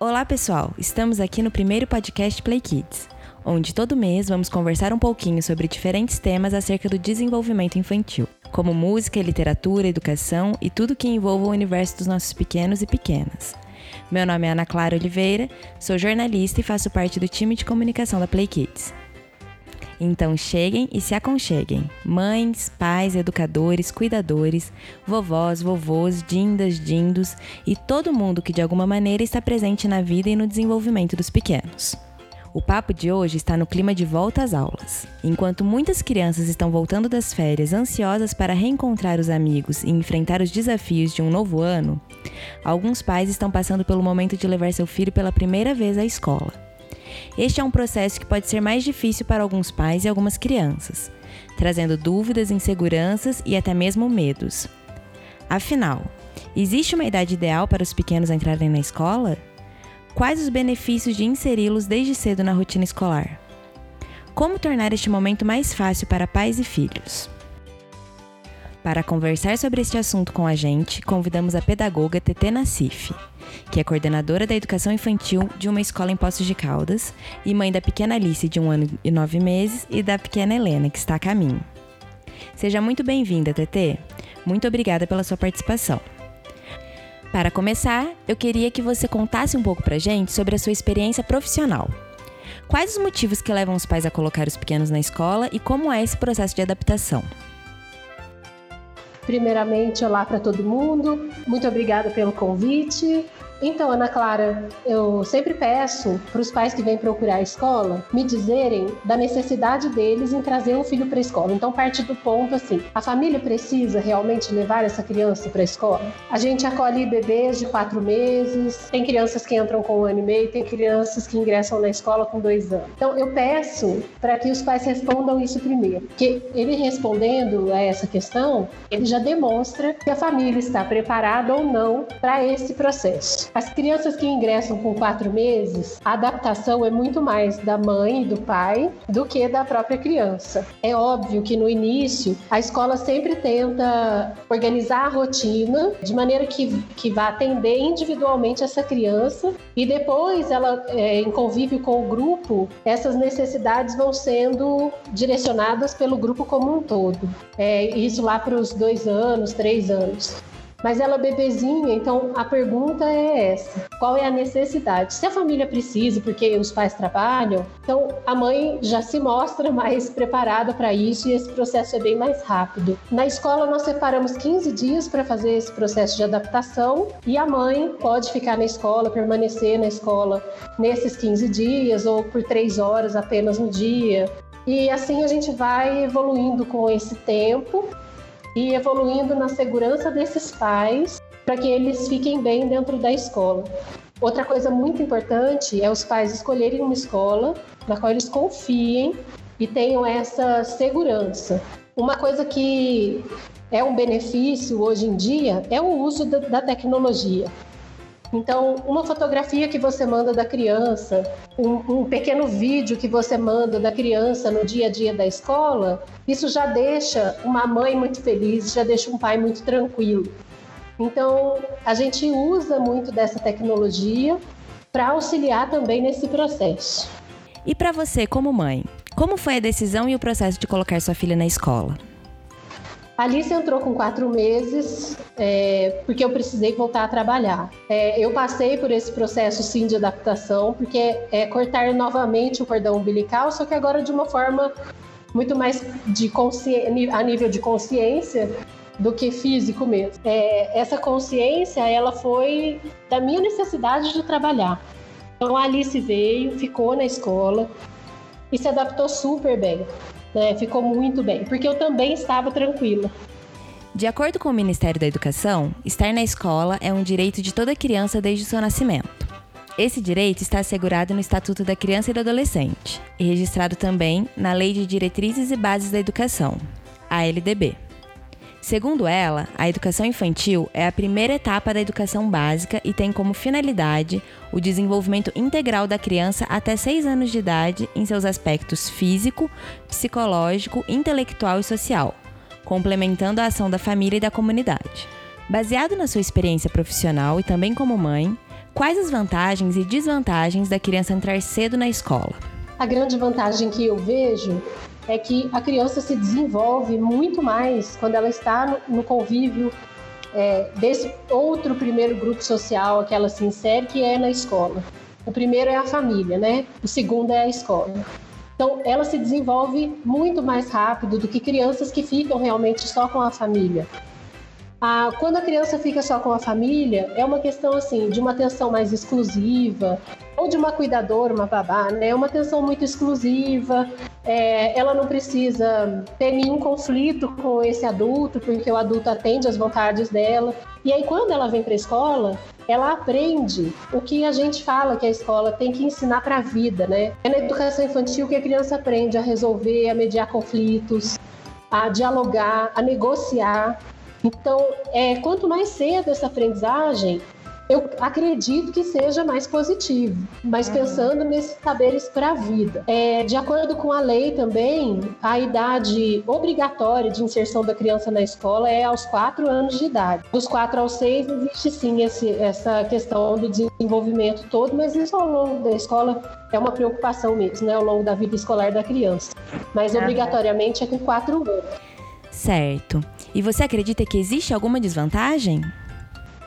Olá, pessoal! Estamos aqui no primeiro podcast Play Kids, onde todo mês vamos conversar um pouquinho sobre diferentes temas acerca do desenvolvimento infantil, como música, literatura, educação e tudo que envolva o universo dos nossos pequenos e pequenas. Meu nome é Ana Clara Oliveira, sou jornalista e faço parte do time de comunicação da Play Kids. Então cheguem e se aconcheguem. Mães, pais, educadores, cuidadores, vovós, vovôs, dindas, dindos e todo mundo que de alguma maneira está presente na vida e no desenvolvimento dos pequenos. O papo de hoje está no clima de volta às aulas. Enquanto muitas crianças estão voltando das férias ansiosas para reencontrar os amigos e enfrentar os desafios de um novo ano, alguns pais estão passando pelo momento de levar seu filho pela primeira vez à escola. Este é um processo que pode ser mais difícil para alguns pais e algumas crianças, trazendo dúvidas, inseguranças e até mesmo medos. Afinal, existe uma idade ideal para os pequenos entrarem na escola? Quais os benefícios de inseri-los desde cedo na rotina escolar? Como tornar este momento mais fácil para pais e filhos? Para conversar sobre este assunto com a gente, convidamos a pedagoga TT Nassif que é coordenadora da educação infantil de uma escola em Poços de Caldas e mãe da pequena Alice, de um ano e nove meses, e da pequena Helena, que está a caminho. Seja muito bem-vinda, TT. Muito obrigada pela sua participação. Para começar, eu queria que você contasse um pouco pra gente sobre a sua experiência profissional. Quais os motivos que levam os pais a colocar os pequenos na escola e como é esse processo de adaptação? Primeiramente, olá para todo mundo. Muito obrigada pelo convite. Então, Ana Clara, eu sempre peço para os pais que vêm procurar a escola me dizerem da necessidade deles em trazer um filho para a escola. Então, parte do ponto assim: a família precisa realmente levar essa criança para a escola? A gente acolhe bebês de quatro meses, tem crianças que entram com um ano e meio, tem crianças que ingressam na escola com dois anos. Então, eu peço para que os pais respondam isso primeiro, porque ele respondendo a essa questão, ele já demonstra que a família está preparada ou não para esse processo. As crianças que ingressam com quatro meses, a adaptação é muito mais da mãe e do pai do que da própria criança. É óbvio que no início a escola sempre tenta organizar a rotina de maneira que, que vá atender individualmente essa criança e depois ela, é, em convívio com o grupo, essas necessidades vão sendo direcionadas pelo grupo como um todo. É, isso lá para os dois anos, três anos. Mas ela é bebezinha, então a pergunta é essa: qual é a necessidade? Se a família precisa, porque os pais trabalham, então a mãe já se mostra mais preparada para isso e esse processo é bem mais rápido. Na escola, nós separamos 15 dias para fazer esse processo de adaptação e a mãe pode ficar na escola, permanecer na escola nesses 15 dias ou por três horas apenas no dia. E assim a gente vai evoluindo com esse tempo e evoluindo na segurança desses pais para que eles fiquem bem dentro da escola. Outra coisa muito importante é os pais escolherem uma escola na qual eles confiem e tenham essa segurança. Uma coisa que é um benefício hoje em dia é o uso da, tecnologia. Então, uma fotografia que você manda da criança, um, um, pequeno vídeo que você manda da criança no dia a dia da escola, isso já deixa uma mãe muito feliz, já deixa um pai muito tranquilo. Então, a gente usa muito dessa tecnologia para auxiliar também nesse processo. E para você, como mãe, como foi a decisão e o processo de colocar sua filha na escola? Alice entrou com quatro meses, é, porque eu precisei voltar a trabalhar. É, eu passei por esse processo, sim, de adaptação, porque é cortar novamente o cordão umbilical, só que agora de uma forma muito mais de a nível de consciência do que físico mesmo. É, essa consciência, ela foi da minha necessidade de trabalhar. Então a Alice veio, ficou na escola e se adaptou super bem né? Ficou muito bem, porque eu também estava tranquila. De acordo com o Ministério da Educação, estar na escola é um direito de toda criança desde o seu nascimento. Esse direito está assegurado no Estatuto da Criança e do Adolescente e registrado também na Lei de Diretrizes e Bases da Educação, a LDB. Segundo ela, a educação infantil é a primeira etapa da educação básica e tem como finalidade o desenvolvimento integral da criança até 6 anos de idade em seus aspectos físico, psicológico, intelectual e social, complementando a ação da família e da comunidade. Baseado na sua experiência profissional e também como mãe, quais as vantagens e desvantagens da criança entrar cedo na escola? A grande vantagem que eu vejo é que a criança se desenvolve muito mais quando ela está no, convívio é, desse outro primeiro grupo social que ela se insere, que é na escola. O primeiro é a família, né? O segundo é a escola. Então, ela se desenvolve muito mais rápido do que crianças que ficam realmente só com a família. Ah, quando a criança fica só com a família, é uma questão assim de uma atenção mais exclusiva, ou de uma cuidadora, uma babá, né? É uma atenção muito exclusiva. É, ela não precisa ter nenhum conflito com esse adulto, porque o adulto atende às vontades dela. E aí, quando ela vem para a escola, ela aprende o que a gente fala que a escola tem que ensinar para a vida, né? É na educação infantil que a criança aprende a resolver, a mediar conflitos, a dialogar, a negociar. Então, é, quanto mais cedo essa aprendizagem, eu acredito que seja mais positivo, mas uhum. pensando nesses saberes para a vida. É, de acordo com a lei também, a idade obrigatória de inserção da criança na escola é aos 4 anos de idade. Dos 4 aos 6 existe sim esse, essa questão do desenvolvimento todo, mas isso ao longo da escola é uma preocupação mesmo, né, ao longo da vida escolar da criança. Mas obrigatoriamente é com 4 anos. Certo. E você acredita que existe alguma desvantagem?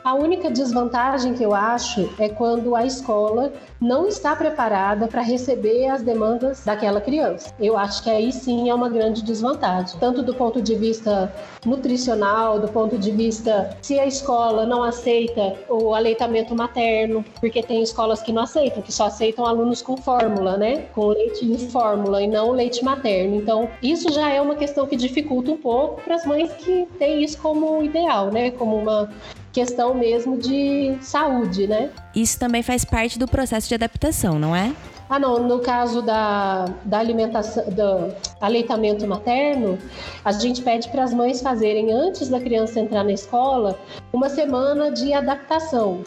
A única desvantagem que eu acho é quando a escola não está preparada para receber as demandas daquela criança. Eu acho que aí sim é uma grande desvantagem, tanto do ponto de vista nutricional, do ponto de vista se a escola não aceita o aleitamento materno, porque tem escolas que não aceitam, que só aceitam alunos com fórmula, né? Com leite de fórmula e não leite materno. Então, isso já é uma questão que dificulta um pouco para as mães que têm isso como ideal, né? Como uma questão mesmo de saúde, né? Isso também faz parte do processo de adaptação, não é? Ah, não. No caso da, da alimentação, do aleitamento materno, a gente pede para as mães fazerem, antes da criança entrar na escola, uma semana de adaptação.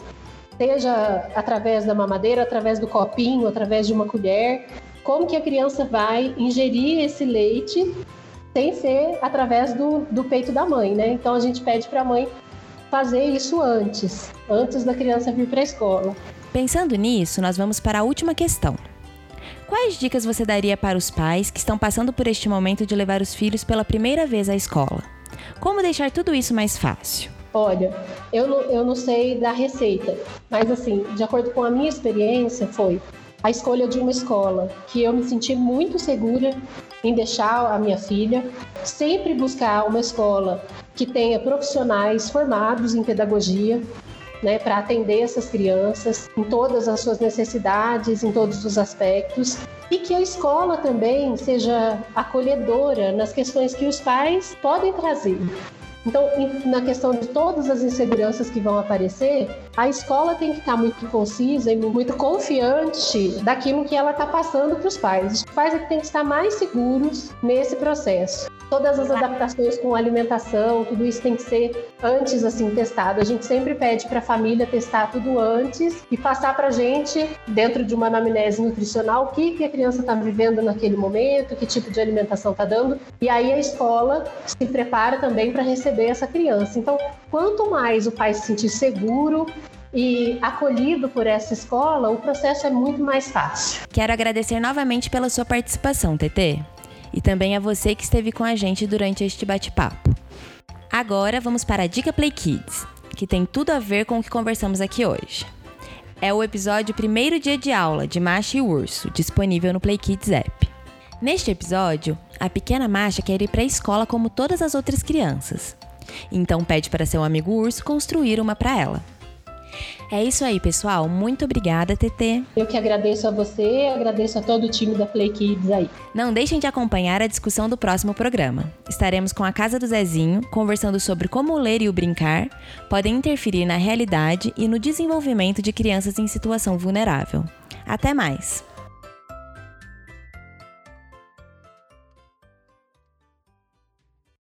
Seja através da mamadeira, através do copinho, através de uma colher. Como que a criança vai ingerir esse leite sem ser através do, do peito da mãe, né? Então a gente pede para a mãe fazer isso antes, antes da criança vir para a escola. Pensando nisso, nós vamos para a última questão. Quais dicas você daria para os pais que estão passando por este momento de levar os filhos pela primeira vez à escola? Como deixar tudo isso mais fácil? Olha, eu não, eu não sei da receita, mas assim, de acordo com a minha experiência, foi a escolha de uma escola que eu me senti muito segura em deixar a minha filha, sempre buscar uma escola que tenha profissionais formados em pedagogia, né, para atender essas crianças em todas as suas necessidades, em todos os aspectos, e que a escola também seja acolhedora nas questões que os pais podem trazer. Então, na questão de todas as inseguranças que vão aparecer, a escola tem que estar muito concisa e muito confiante daquilo que ela está passando para os pais. Os pais é que têm que estar mais seguros nesse processo. Todas as adaptações com alimentação, tudo isso tem que ser antes assim testado. A gente sempre pede para a família testar tudo antes e passar para a gente, dentro de uma anamnese nutricional, o que, que a criança está vivendo naquele momento, que tipo de alimentação está dando. E aí a escola se prepara também para receber essa criança. Então, quanto mais o pai se sentir seguro, e acolhido por essa escola, o processo é muito mais fácil. Quero agradecer novamente pela sua participação, TT e também a você que esteve com a gente durante este bate-papo. Agora vamos para a Dica Play Kids, que tem tudo a ver com o que conversamos aqui hoje. É o episódio Primeiro Dia de Aula de Masha e Urso, disponível no Play Kids App. Neste episódio, a pequena Masha quer ir para a escola como todas as outras crianças. Então pede para seu amigo urso construir uma para ela. É isso aí, pessoal. Muito obrigada, TT. Eu que agradeço a você, agradeço a todo o time da Play Kids aí. Não deixem de acompanhar a discussão do próximo programa. Estaremos com a Casa do Zezinho, conversando sobre como o ler e o brincar podem interferir na realidade e no desenvolvimento de crianças em situação vulnerável. Até mais!